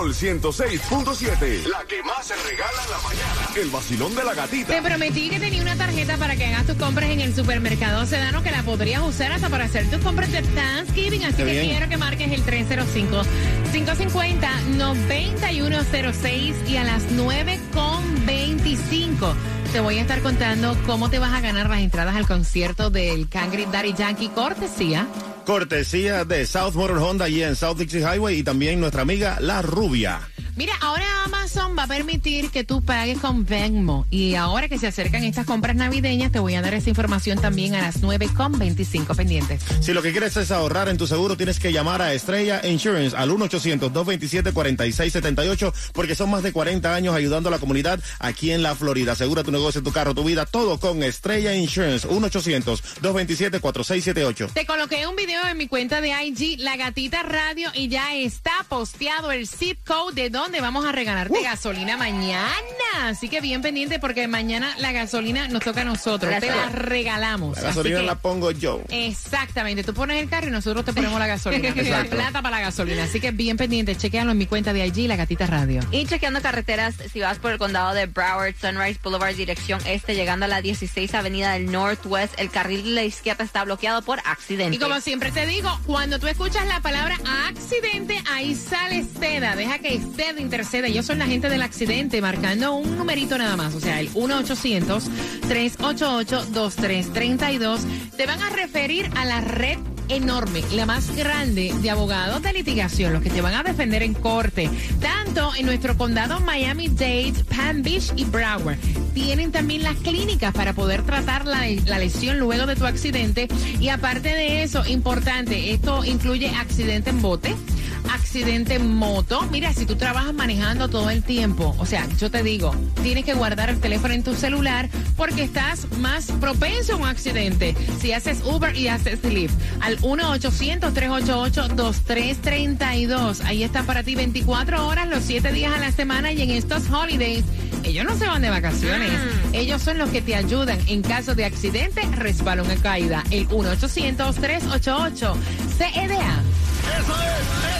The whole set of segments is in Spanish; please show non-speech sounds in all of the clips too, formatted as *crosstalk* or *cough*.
Sol 106.7. La que más se regala en la mañana. El vacilón de la gatita. Te prometí que tenía una tarjeta para que hagas tus compras en el supermercado Sedano que la podrías usar hasta para hacer tus compras de Thanksgiving. Así que quiero que marques el 305-550-9106 y a las 9.25 te voy a estar contando cómo te vas a ganar las entradas al concierto del Cangri Daddy Yankee cortesía. Cortesía de South Motor Honda y en South Dixie Highway y también nuestra amiga La Rubia. Mira, ahora Amazon va a permitir que tú pagues con Venmo. Y ahora que se acercan estas compras navideñas, te voy a dar esa información también a las 9.25 pendientes. Si lo que quieres es ahorrar en tu seguro, tienes que llamar a Estrella Insurance al 1-800-227-4678 porque son más de 40 años ayudando a la comunidad aquí en la Florida. Asegura tu negocio, tu carro, tu vida, todo con Estrella Insurance. 1-800-227-4678. Te coloqué un video en mi cuenta de IG, La Gatita Radio, y ya está posteado el zip code de donde vamos a regalarte gasolina mañana. Así que bien pendiente porque mañana la gasolina nos toca a nosotros. Te la regalamos. La gasolina que- la pongo yo. Exactamente, tú pones el carro y nosotros te ponemos la gasolina. *laughs* la plata para la gasolina. Así que bien pendiente, chequealo en mi cuenta de IG, La Gatita Radio. Y chequeando carreteras, si vas por el condado de Broward, Sunrise Boulevard, dirección este, llegando a la 16 Avenida del Northwest, el carril de la izquierda está bloqueado por accidente. Y como siempre te digo, cuando tú escuchas la palabra accidente, ahí sale seda. Deja que seda interceda. Ellos son la gente del accidente, marcando un numerito nada más. O sea, el 1-800-388-2332. Te van a referir a la red enorme, la más grande de abogados de litigación, los que te van a defender en corte, tanto en nuestro condado Miami-Dade, Palm Beach y Broward. Tienen también las clínicas para poder tratar la, la lesión luego de tu accidente. Y aparte de eso, importante, esto incluye accidente en bote. Accidente en moto. Mira, si tú trabajas manejando todo el tiempo, o sea, yo te digo, tienes que guardar el teléfono en tu celular porque estás más propenso a un accidente. Si haces Uber y haces Lyft, al 1-800-388-2332. Ahí está para ti 24 horas, los 7 días a la semana y en estos holidays. Ellos no se van de vacaciones. Ellos son los que te ayudan en caso de accidente, resbalón o caída. El 1-800-388-CEDA.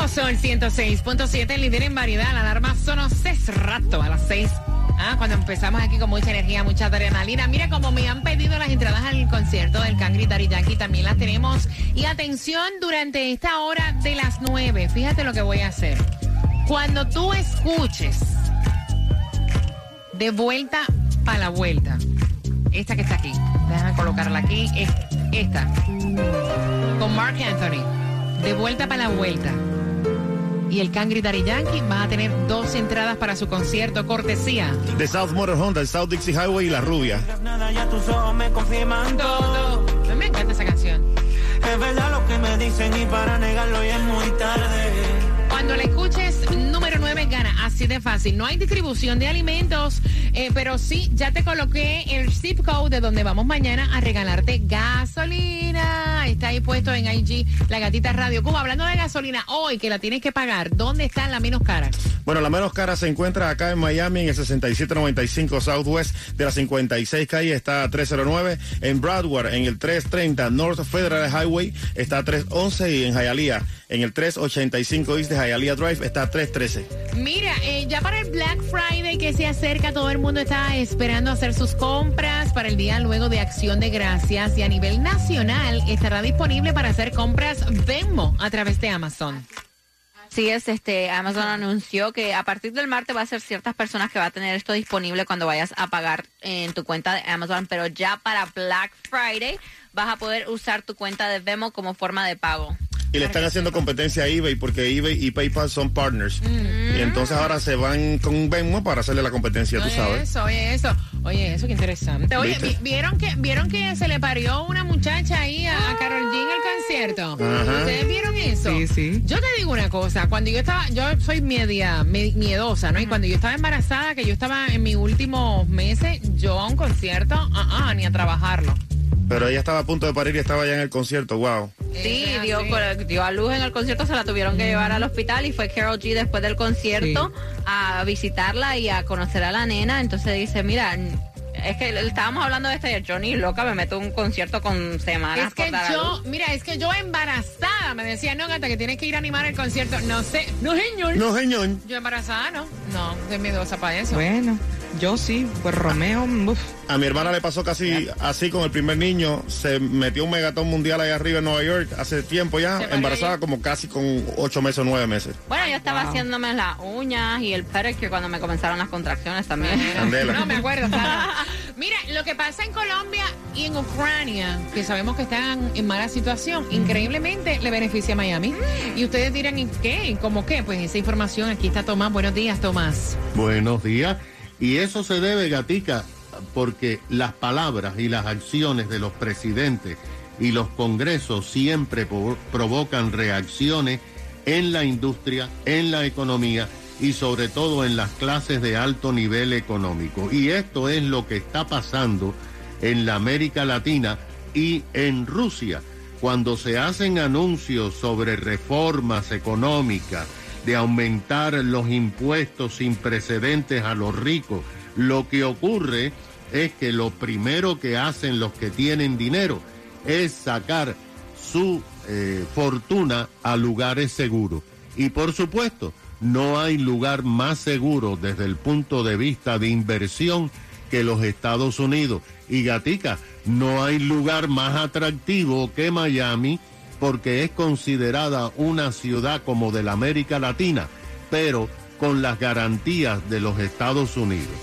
Nuevo Sol 106.7, líder en variedad. La alarma sonó hace rato, a las 6. Ah, cuando empezamos aquí con mucha energía, mucha adrenalina. Mira como me han pedido las entradas al concierto del Cangri Yankee, también las tenemos. Y atención, durante esta hora de las 9, fíjate lo que voy a hacer. Cuando tú escuches de vuelta para la vuelta, esta que está aquí, déjame colocarla aquí, es esta, con Mark Anthony, de vuelta para la vuelta. Y el Cangri Daddy Yankee va a tener dos entradas para su concierto cortesía. De South Motor Honda, el South Dixie Highway y La Rubia. Todo. Me encanta esa canción. Es verdad lo que me dicen y para negarlo ya es muy tarde. Cuando la escuches, número 9 gana. Así de fácil. No hay distribución de alimentos, eh, pero sí, ya te coloqué el zip code de donde vamos mañana a regalarte gasolina. Está ahí puesto en IG La Gatita Radio Cuba. Hablando de gasolina, hoy que la tienes que pagar, ¿dónde está la menos cara? Bueno, la menos cara se encuentra acá en Miami, en el 6795 Southwest de la 56 calle, está a 309. En Broward, en el 330 North Federal Highway, está a 311. Y en Hialeah, en el 385 East de Hialeah Drive, está a 313. Mira, eh, ya para el Black Friday que se acerca, todo el mundo está esperando hacer sus compras para el día luego de Acción de Gracias y a nivel nacional estará disponible para hacer compras Venmo a través de Amazon. Sí, es este Amazon anunció que a partir del martes va a ser ciertas personas que va a tener esto disponible cuando vayas a pagar en tu cuenta de Amazon, pero ya para Black Friday vas a poder usar tu cuenta de Venmo como forma de pago. Y le están haciendo competencia a eBay porque eBay y PayPal son partners. Y entonces ahora se van con Venmo para hacerle la competencia, tú Oye sabes. eso, oye eso, oye eso, qué interesante. Oye, ¿vieron que vieron que se le parió una muchacha ahí a, a Carol G en el concierto? Ajá. ¿Ustedes vieron eso? Sí, sí. Yo te digo una cosa, cuando yo estaba, yo soy media me- miedosa, ¿no? Y cuando yo estaba embarazada, que yo estaba en mis últimos meses, yo a un concierto, ah, ah, ni a trabajarlo. Pero ella estaba a punto de parir y estaba ya en el concierto, wow. Sí, dio, dio a luz en el concierto, se la tuvieron que llevar al hospital y fue Carol G después del concierto a visitarla y a conocer a la nena. Entonces dice, mira, es que estábamos hablando de este, ni loca me meto en un concierto con semanas Es que yo, mira, es que yo embarazada me decía, no, gata, que tienes que ir a animar el concierto. No sé, no, señor. No, señor. Yo embarazada, no. No, soy miedosa para eso. Bueno, yo sí, pues Romeo, uf, A mi hermana le pasó casi así con el primer niño. Se metió un megatón mundial ahí arriba en Nueva York hace tiempo ya, embarazada ahí. como casi con ocho meses o nueve meses. Bueno, yo estaba haciéndome las uñas y el pedicure cuando me comenzaron las contracciones también. Candela. No me acuerdo. Sara. *laughs* Mira, lo que pasa en Colombia y en Ucrania, que sabemos que están en mala situación, increíblemente le beneficia a Miami. Y ustedes dirán, ¿y qué? ¿Cómo qué? Pues esa información, aquí está Tomás. Buenos días, Tomás. Buenos días. Y eso se debe, Gatica, porque las palabras y las acciones de los presidentes y los congresos siempre provocan reacciones en la industria, en la economía y sobre todo en las clases de alto nivel económico. Y esto es lo que está pasando en la América Latina y en Rusia, cuando se hacen anuncios sobre reformas económicas, de aumentar los impuestos sin precedentes a los ricos, lo que ocurre es que lo primero que hacen los que tienen dinero es sacar su eh, fortuna a lugares seguros. Y por supuesto, no hay lugar más seguro desde el punto de vista de inversión que los Estados Unidos. Y Gatica, no hay lugar más atractivo que Miami porque es considerada una ciudad como de la América Latina, pero con las garantías de los Estados Unidos.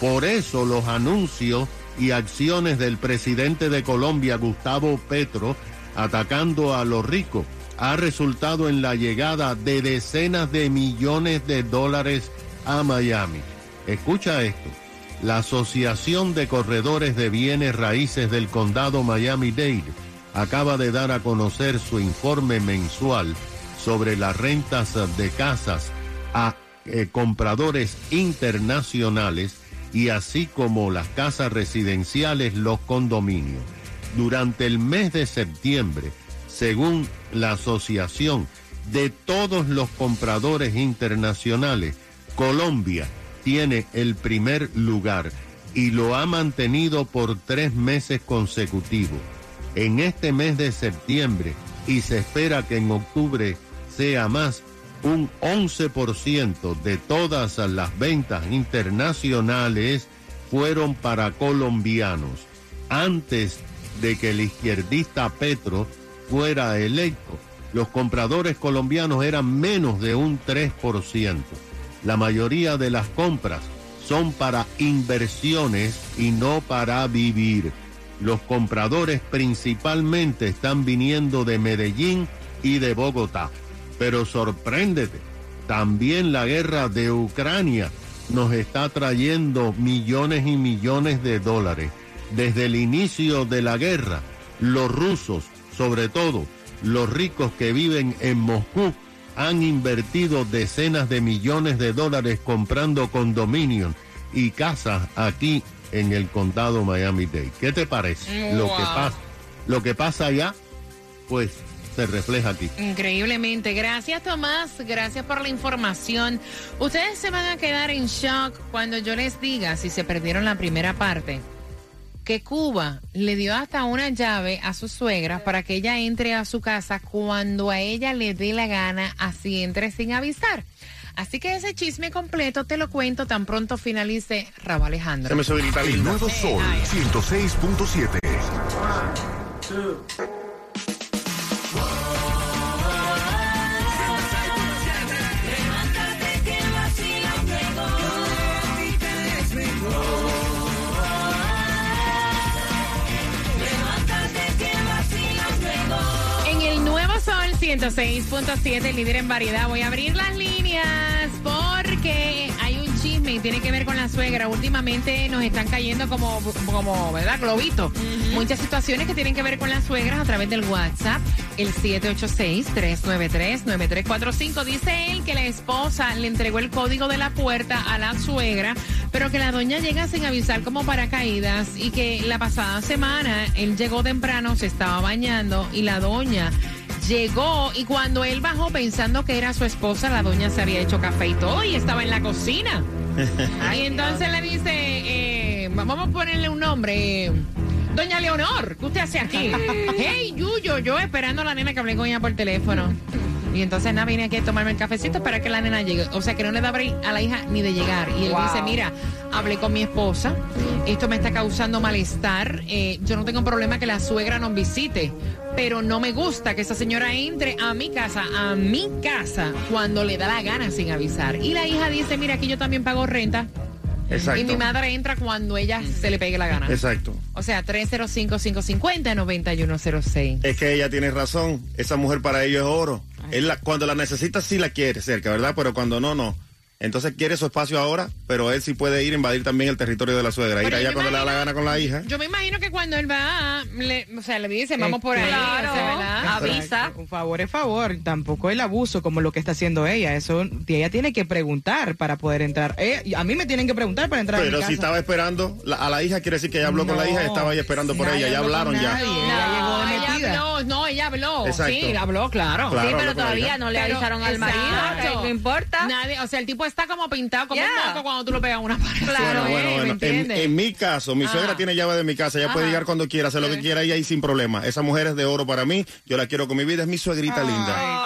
Por eso los anuncios y acciones del presidente de Colombia, Gustavo Petro, atacando a los ricos, ha resultado en la llegada de decenas de millones de dólares a Miami. Escucha esto. La Asociación de Corredores de Bienes Raíces del Condado Miami-Dade acaba de dar a conocer su informe mensual sobre las rentas de casas a eh, compradores internacionales y así como las casas residenciales, los condominios. Durante el mes de septiembre, según la asociación de todos los compradores internacionales, Colombia tiene el primer lugar y lo ha mantenido por tres meses consecutivos. En este mes de septiembre, y se espera que en octubre sea más, un 11% de todas las ventas internacionales fueron para colombianos. Antes de que el izquierdista Petro fuera electo, los compradores colombianos eran menos de un 3%. La mayoría de las compras son para inversiones y no para vivir. Los compradores principalmente están viniendo de Medellín y de Bogotá. Pero sorpréndete, también la guerra de Ucrania nos está trayendo millones y millones de dólares. Desde el inicio de la guerra, los rusos, sobre todo los ricos que viven en Moscú, han invertido decenas de millones de dólares comprando condominios y casas aquí en el condado Miami-Dade. ¿Qué te parece? Lo que pasa, lo que pasa allá, pues se refleja aquí. Increíblemente. Gracias, Tomás. Gracias por la información. Ustedes se van a quedar en shock cuando yo les diga, si se perdieron la primera parte, que Cuba le dio hasta una llave a su suegra para que ella entre a su casa cuando a ella le dé la gana, así entre sin avisar. Así que ese chisme completo te lo cuento tan pronto finalice Rabo Alejandro. Se me suegrita El nuevo Sol 106.7. Levántate que el vacilón llegó. Levántate que el vacilón llegó. En el nuevo Sol 106.7, líder en variedad, voy a abrir las líneas tiene que ver con la suegra. Últimamente nos están cayendo como, como ¿verdad? Globitos. Muchas situaciones que tienen que ver con las suegras a través del WhatsApp, el 786-393-9345. Dice él que la esposa le entregó el código de la puerta a la suegra, pero que la doña llega sin avisar como paracaídas y que la pasada semana él llegó temprano, se estaba bañando y la doña llegó y cuando él bajó pensando que era su esposa, la doña se había hecho café y todo y estaba en la cocina. *laughs* y entonces le dice, eh, vamos a ponerle un nombre. eh, Doña Leonor, ¿qué usted hace aquí? *laughs* hey, Yuyo, yo esperando a la nena que hablé con ella por teléfono. Y entonces nada, vine aquí a tomarme el cafecito para que la nena llegue. O sea que no le da break a la hija ni de llegar. Y él dice, mira, hablé con mi esposa, esto me está causando malestar, eh, yo no tengo problema que la suegra nos visite, pero no me gusta que esa señora entre a mi casa, a mi casa, cuando le da la gana sin avisar. Y la hija dice, mira, aquí yo también pago renta. Exacto. Y mi madre entra cuando ella se le pegue la gana. Exacto. O sea, 305-550-9106. Es que ella tiene razón. Esa mujer para ellos es oro. Él la- cuando la necesita sí la quiere cerca, ¿verdad? Pero cuando no, no. Entonces quiere su espacio ahora, pero él sí puede ir a invadir también el territorio de la suegra. ir allá cuando le da la gana con la hija. Yo me imagino que cuando él va, le, o sea, le dice, vamos por ahí. Claro. o sea, ¿verdad? Avisa. Un favor es favor, tampoco el abuso como lo que está haciendo ella. Eso ella tiene que preguntar para poder entrar. Eh, a mí me tienen que preguntar para entrar a Pero mi si casa. estaba esperando la- a la hija, quiere decir que ella habló con la hija y estaba ahí esperando por ella. Ya hablaron ya. nadie, ella habló, no, ella habló. Exacto. Sí, habló, claro. Claro, sí, pero todavía no le Pero, avisaron al marido. exacto. No importa. Nadie, o sea, el tipo está como pintado como Yeah. un moco cuando tú lo pegas a una pared. Claro, Bueno, ¿eh? bueno, ¿Me bueno. En, mi caso, mi suegra tiene llave de mi casa. Ella puede llegar cuando quiera, hacer lo que quiera y ahí sin problema. Esa mujer es de oro para mí. Yo la quiero con mi vida. Es mi suegrita linda.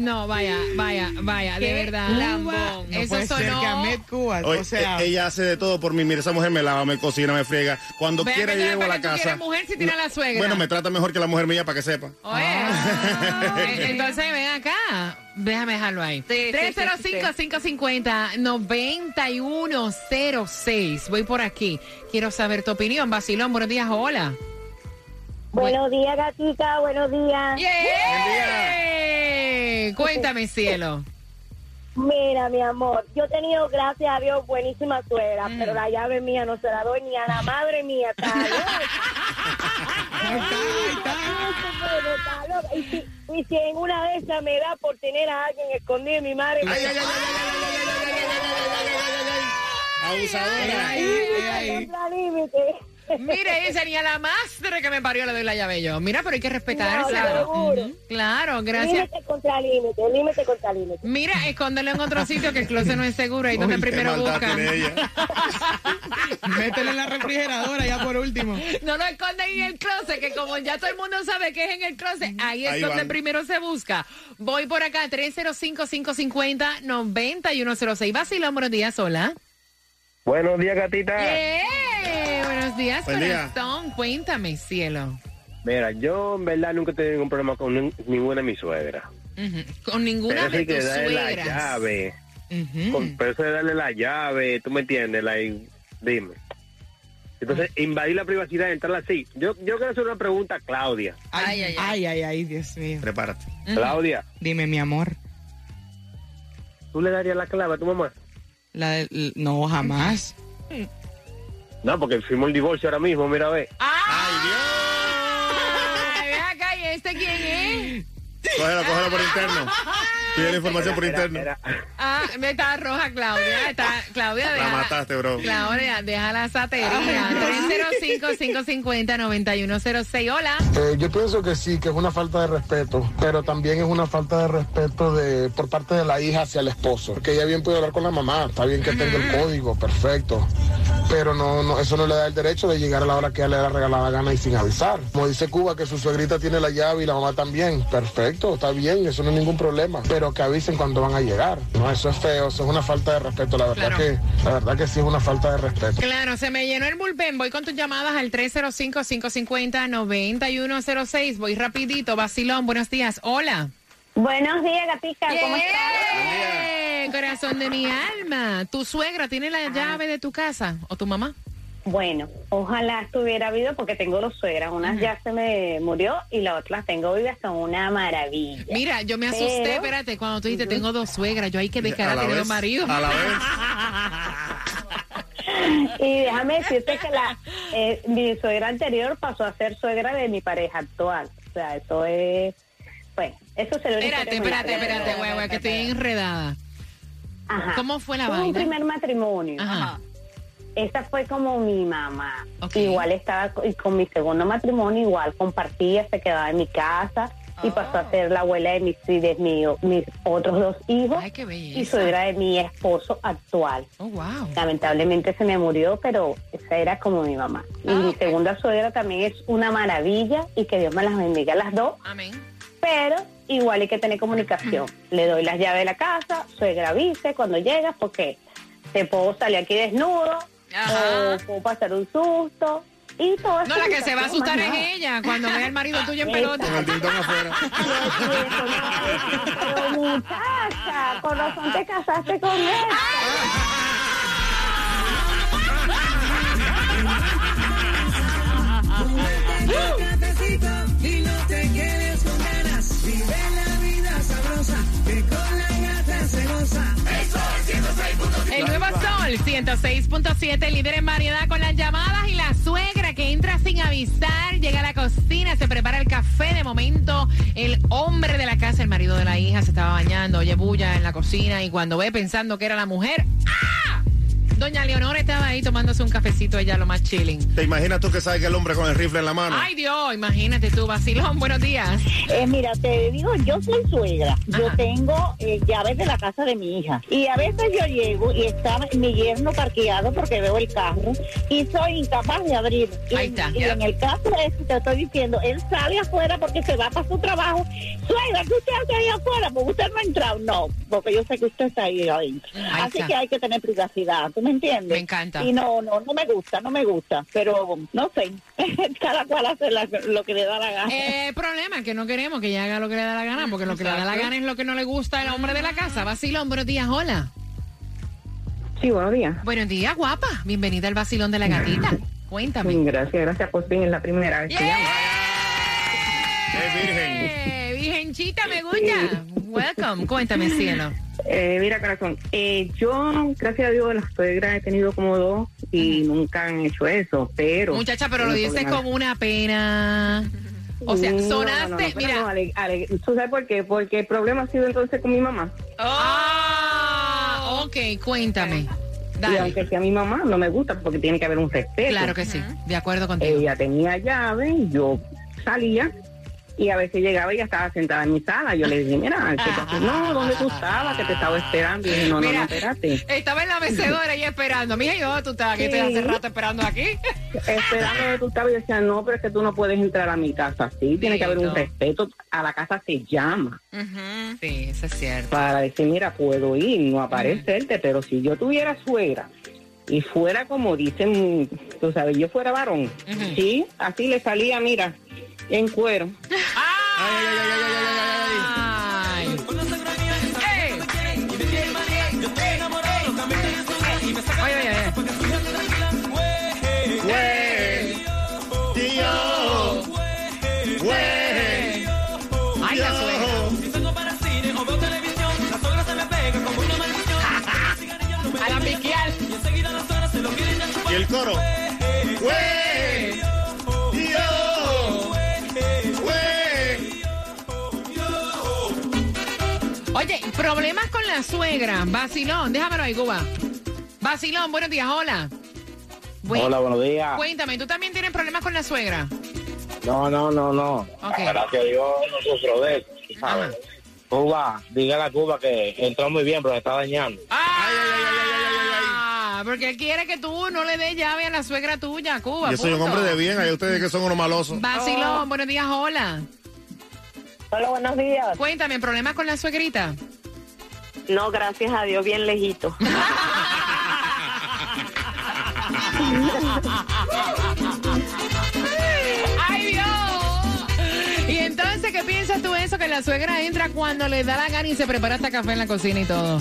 No, vaya, vaya, vaya, de verdad. lambón. No Eso puede ser sonó. que Ahmed Cuba, Oye, o sea, e- ella hace de todo por mí. Mira, esa mujer me lava, me cocina, me friega. Cuando quiera llego a ¿para la casa. quieres mujer si tiene a la suegra? Bueno, me trata mejor que la mujer mía para que sepa. Oye, eh, *laughs* *laughs* entonces ven acá. Déjame dejarlo ahí. Sí, 305-550-9106. Voy por aquí. Quiero saber tu opinión. Basilón, buenos días, hola. Buenos días, gatita, buenos días. ¡Yeah! Cuéntame, cielo. Mira, mi amor, yo he tenido, gracias a Dios, buenísima suegra, Mm. pero la llave mía no se la doy ni a la madre mía. Y si, y si en una de esas me da por tener a alguien escondido en mi madre, me- Ay, ay, ay, ay, ay, ay, ay, ay, ay, ay, ay, ay, ay, ay, ay. Abusadora. ay, ay, ay. contra límite. Mire, esa ni a la madre que me parió le doy la llave yo. Mira, pero hay que respetar, No, claro. seguro. Ujú, Claro, gracias. Límite contra límite, límite contra límite. Mira, escóndelo en otro sitio que el closet no es seguro. Ahí donde primero ella. *laughs* métele en la refrigeradora ya por último. No lo esconden en el closet, que como ya todo el mundo sabe que es en el closet, ahí es Ahí donde van. primero se busca. Voy por acá, 305-550-9106. Vacilón, buenos días, hola. Buenos días, gatita. ¡Eh! Días, Buen día. corazón. Cuéntame, cielo. Mira, yo en verdad nunca he tenido ningún problema con nin- ninguna de mis suegras. Ujú. Con ninguna Pero de tus darle la suegras. llave. Ujú. Con- pero eso de darle la llave, tú me entiendes, like, dime. Entonces, invadir la privacidad, entrar así. Yo, yo quiero hacer una pregunta a Claudia. Ay, ay, ay, ay, ay, Dios mío. Prepárate. Claudia, Dime, mi amor. ¿tú le darías la clave a tu mamá? La de- no, jamás. No, porque firmó el divorcio ahora mismo, mira, ve. ¡Ay, Dios! Ven acá, y ¿este quién es? Cógelo, cógelo por interno. Pide la información por interno. Ah, me está roja Claudia. Está, Claudia, La deja, mataste, bro. Claudia, deja la satería. 305-550-9106. Hola. Eh, yo pienso que sí, que es una falta de respeto, pero también es una falta de respeto de por parte de la hija hacia el esposo. Porque ella bien puede hablar con la mamá, está bien que tenga el código, perfecto. Pero no, no, eso no le da el derecho de llegar a la hora que le da regalada gana y sin avisar. Como dice Cuba, que su suegrita tiene la llave y la mamá también. Perfecto, está bien, eso no es ningún problema. Pero que avisen cuando van a llegar. No, eso es feo, eso es una falta de respeto. La verdad Claro. que, la verdad que sí es una falta de respeto. Claro, se me llenó el bullpen. Voy con tus llamadas al 305-550-9106. Voy rapidito. Vacilón, buenos días. Hola. Buenos días, gatica, ¿cómo Yeah. estás? Corazón de mi alma. ¿Tu suegra tiene la llave de tu casa o tu mamá? Bueno, ojalá estuviera habido porque tengo dos suegras. Una ya se me murió y la otra las tengo vivas, son una maravilla. Mira, yo me asusté, Pero- espérate, cuando tú dijiste tengo dos suegras, yo ahí quedé A cara la tenido vez, marido. a la *laughs* Y déjame decirte que la eh, mi suegra anterior pasó a ser suegra de mi pareja actual. O sea, eso es... Bueno, eso se lo Espérate, espérate, espérate, güey, güey, que estoy enredada. Ajá. ¿Cómo fue la Fue un vaina? primer matrimonio. Ajá. Esa fue como mi mamá. Igual estaba co- y con mi segundo matrimonio, igual compartía, se quedaba en mi casa y pasó a ser la abuela de mis, de mis otros dos hijos Ay, qué y suegra de mi esposo actual. Oh, wow. Lamentablemente se me murió, pero esa era como mi mamá. Y Ah, mi segunda suegra también es una maravilla y que Dios me las bendiga a las dos, Amén. Pero igual hay que tener comunicación. Le doy las llaves de la casa, suegra avise cuando llegas, porque te puedo salir aquí desnudo, Ajá. o puedo pasar un susto, y todo No, la que se va a asustar es ella cuando vea al marido tuyo en pelota. Con el tintón afuera. *laughs* Pero muchacha, con razón te casaste con él. Sol 106.7, líder en variedad con las llamadas y la suegra que entra sin avisar, llega a la cocina, se prepara el café. De momento, el hombre de la casa, el marido de la hija, se estaba bañando, oye bulla en la cocina y cuando ve pensando que era la mujer, ¡ah! Doña Leonor estaba ahí tomándose un cafecito, ella lo más chilling. ¿Te imaginas tú que sabes que el hombre con el rifle en la mano? Ay Dios, imagínate tú, vacilón, buenos días. Eh, mira, te digo, yo soy suegra. Yo tengo eh, llaves de la casa de mi hija. Y a veces yo llego y está mi yerno parqueado porque veo el carro y soy incapaz de abrir. Y, Ahí está. y en el caso de eso te estoy diciendo, él sale afuera porque se va para su trabajo. Suegra, ¿qué usted hace ahí afuera? Porque usted no ha entrado. No, porque yo sé que usted está ahí adentro. Ahí Así está. que hay que tener privacidad, ¿tú me entiendes? Me encanta. Y no, no, no me gusta, no me gusta. Pero no sé, *laughs* cada cual hace la- lo que le da la gana. Eh, problema que no queremos que ella haga lo que le da la gana, porque lo que le da la gana es lo que no le gusta al hombre de la casa. Vacilón, buenos días, hola. Sí, buenos días. Buenos días, guapa. Bienvenida al vacilón de la gatita. Cuéntame. Gracias, gracias. Por fin es la primera vez que llamo. Es virgen. Virgenchita, me gusta. Welcome. Cuéntame, cielo. Eh, mira, corazón, eh, yo, gracias a Dios, las suegras he tenido como dos y nunca han hecho eso, pero... Muchacha, pero lo dices con una pena. O sea, No, no, no, sonaste, mira. no, Ale- Ale, ¿Tú sabes por qué? Porque el problema ha sido entonces con mi mamá. Ah, ok, cuéntame. Y Dale. aunque sea mi mamá, no me gusta porque tiene que haber un respeto. Claro que sí, de acuerdo contigo. Ella tenía llave, yo salía y a veces llegaba y ella estaba sentada en mi sala. Yo le dije, mira, ¿qué pasó? No, ¿dónde tú estabas? Que te estaba esperando. Y dije, no, no, Mira, no, espérate. Estaba en la mecedora y esperando. Mija, ¿y dónde tú estás? Aquí Sí. te hace rato esperando aquí. Esperando que tú estabas y decía, no, pero es que tú no puedes entrar a mi casa así. Tiene que haber un respeto. A la casa se llama Sí, eso es cierto. para decir, mira, puedo ir, no aparecerte, pero si yo tuviera suegra y fuera como dicen, tú sabes, yo fuera varón, sí, así le salía, mira, en cuero. Ay. Ay, la suegra. A la piquial. Y el coro. Problemas con la suegra. Vacilón, déjamelo ahí, Cuba. Vacilón, buenos días, hola. Hola, buenos días. Cuéntame, ¿tú también tienes problemas con la suegra? No, no, no, no. Ok. Gracias a Dios no sufro de eso, tú ¿sabes? Cuba, dígale a Cuba que entró muy bien, pero se está dañando. Ah, porque él quiere que tú no le des llave a la suegra tuya, Cuba. Yo soy un hombre de bien, hay ustedes que son unos malosos. Vacilón, buenos días, hola. Hola, buenos días. Cuéntame, ¿problemas con la suegrita? No, gracias a Dios, bien lejito. ¡Ay, Dios! Y entonces, ¿qué piensas tú de eso? Que la suegra entra cuando le da la gana y se prepara hasta café en la cocina y todo.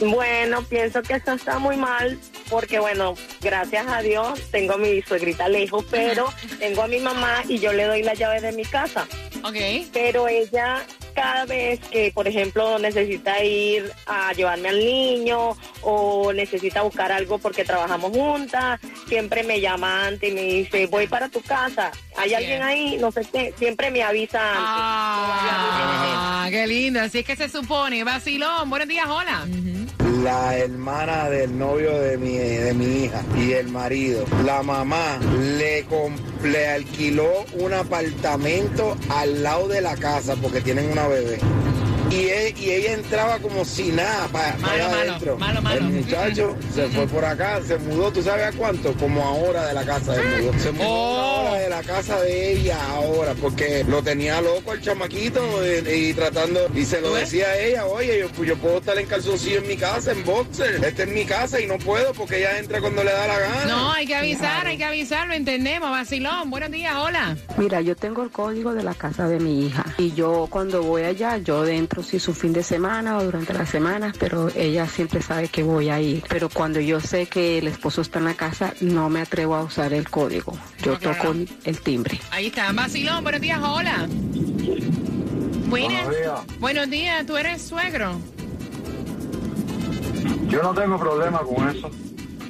Bueno, pienso que eso está muy mal porque, bueno, gracias a Dios tengo a mi suegrita lejos, pero tengo a mi mamá y yo le doy la llave de mi casa. Ok. Pero ella cada vez que, por ejemplo, necesita ir a llevarme al niño o necesita buscar algo porque trabajamos juntas, siempre me llama antes y me dice, voy para tu casa, ¿hay alguien ahí? No sé qué, siempre me avisa antes. Ah, qué lindo. Así es que se supone. Vacilón, buenos días, hola. La hermana del novio de mi, de mi hija y el marido, la mamá le, le alquiló un apartamento al lado de la casa porque tienen una bebé. Y, e- y ella entraba como si nada para allá malo, adentro. malo, malo. El muchacho se fue por acá, se mudó, ¿tú sabes a cuánto? Como ahora de la casa se mudó. Se mudó Oh. de la casa de ella ahora, porque lo tenía loco el chamaquito y, y tratando, y se lo decía a ella, oye, yo, yo puedo estar en calzoncillo en mi casa, en boxer, esta es mi casa y no puedo porque ella entra cuando le da la gana. No, hay que avisar, hay que avisar, lo entendemos. Vacilón, buenos días, hola. Mira, yo tengo el código de la casa de mi hija y yo cuando voy allá, yo dentro si es un fin de semana o durante las semanas, pero ella siempre sabe que voy a ir. Pero cuando yo sé que el esposo está en la casa, no me atrevo a usar el código. Yo toco el- el timbre. Ahí está, Vacilón, buenos días, hola. Buenas. Buenos días. Buenos días, ¿tú eres suegro? Yo no tengo problema con eso.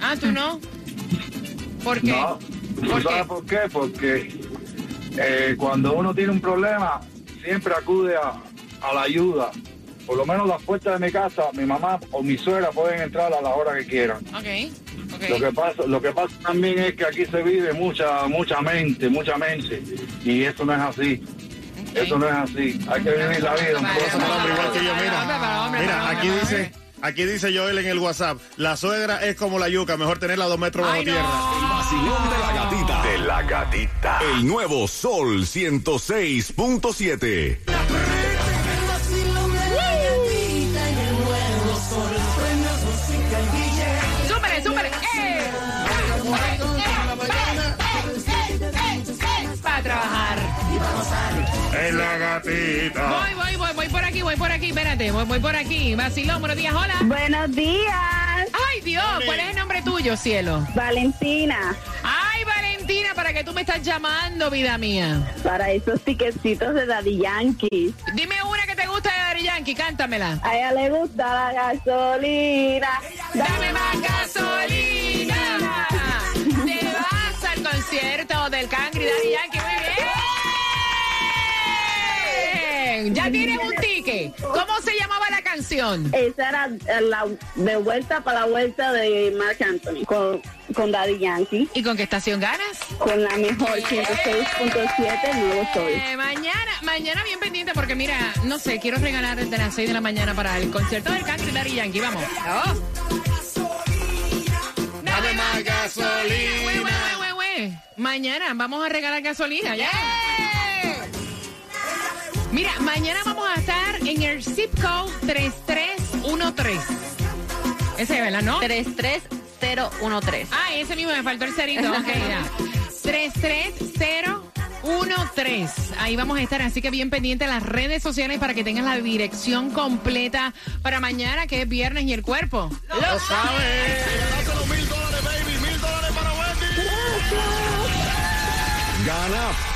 Ah, ¿tú no? ¿Por qué? No. ¿Tú sabes por qué? Porque eh, cuando uno tiene un problema, siempre acude a, a la ayuda. Por lo menos las puertas de mi casa, mi mamá o mi suegra pueden entrar a la hora que quieran. Lo que pasa, lo que pasa también es que aquí se vive mucha, mucha mente, mucha mente, y eso no es así. Eso no es así. Hay que vivir la vida. un poco. igual que yo, mira. Mira, aquí dice, aquí dice Joel en el WhatsApp, la suegra es como la yuca, mejor tenerla a dos metros bajo tierra. El vacilón de la gatita. De la gatita. El nuevo Sol 106.7. Voy, voy, voy, voy por aquí, voy por aquí, espérate, voy, voy por aquí. Vacilón, buenos días, hola. Buenos días. Ay, Dios, ¿cuál es el nombre tuyo, cielo? Valentina. Ay, Valentina, ¿para qué tú me estás llamando, vida mía? Para esos tiquecitos de Daddy Yankee. Dime una que te gusta de Daddy Yankee, cántamela. A ella le gusta la gasolina. Dame más gasolina. *laughs* Te vas al concierto del Cangri Daddy Yankee, muy bien. ¿Cómo se llamaba la canción? Esa era eh, la de vuelta para la vuelta de Mark Anthony con, con Daddy Yankee. ¿Y con qué estación ganas? Con la mejor 106.7 Nuevo Sol. Eh, mañana, mañana bien pendiente porque mira, no sé, quiero regalar desde las 6 de la mañana para el concierto del Cangri Daddy Yankee. Vamos. Vamos. Dame más gasolina. Mañana vamos a regalar gasolina. ¡Yeah! Mira, mañana vamos a estar en el zip code 3313. Ese es, ¿verdad, no? 33013. Ah, ese mismo, me faltó el cerito. Ok, ya. *laughs* 33013. Ahí vamos a estar, así que bien pendiente en las redes sociales para que tengas la dirección completa para mañana, que es viernes y el cuerpo. ¡Lo sabes! Gana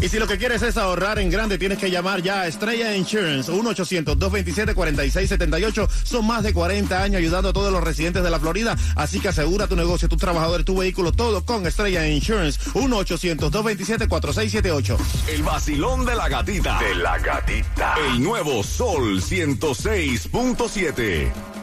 Y si lo que quieres es ahorrar en grande, tienes que llamar ya a Estrella Insurance, 1-800-227-4678. Son más de 40 años ayudando a todos los residentes de la Florida. Así que asegura tu negocio, tus trabajadores, tu vehículo, todo con Estrella Insurance. 1-800-227-4678. El vacilón de la gatita. De la gatita. El nuevo Sol 106.7.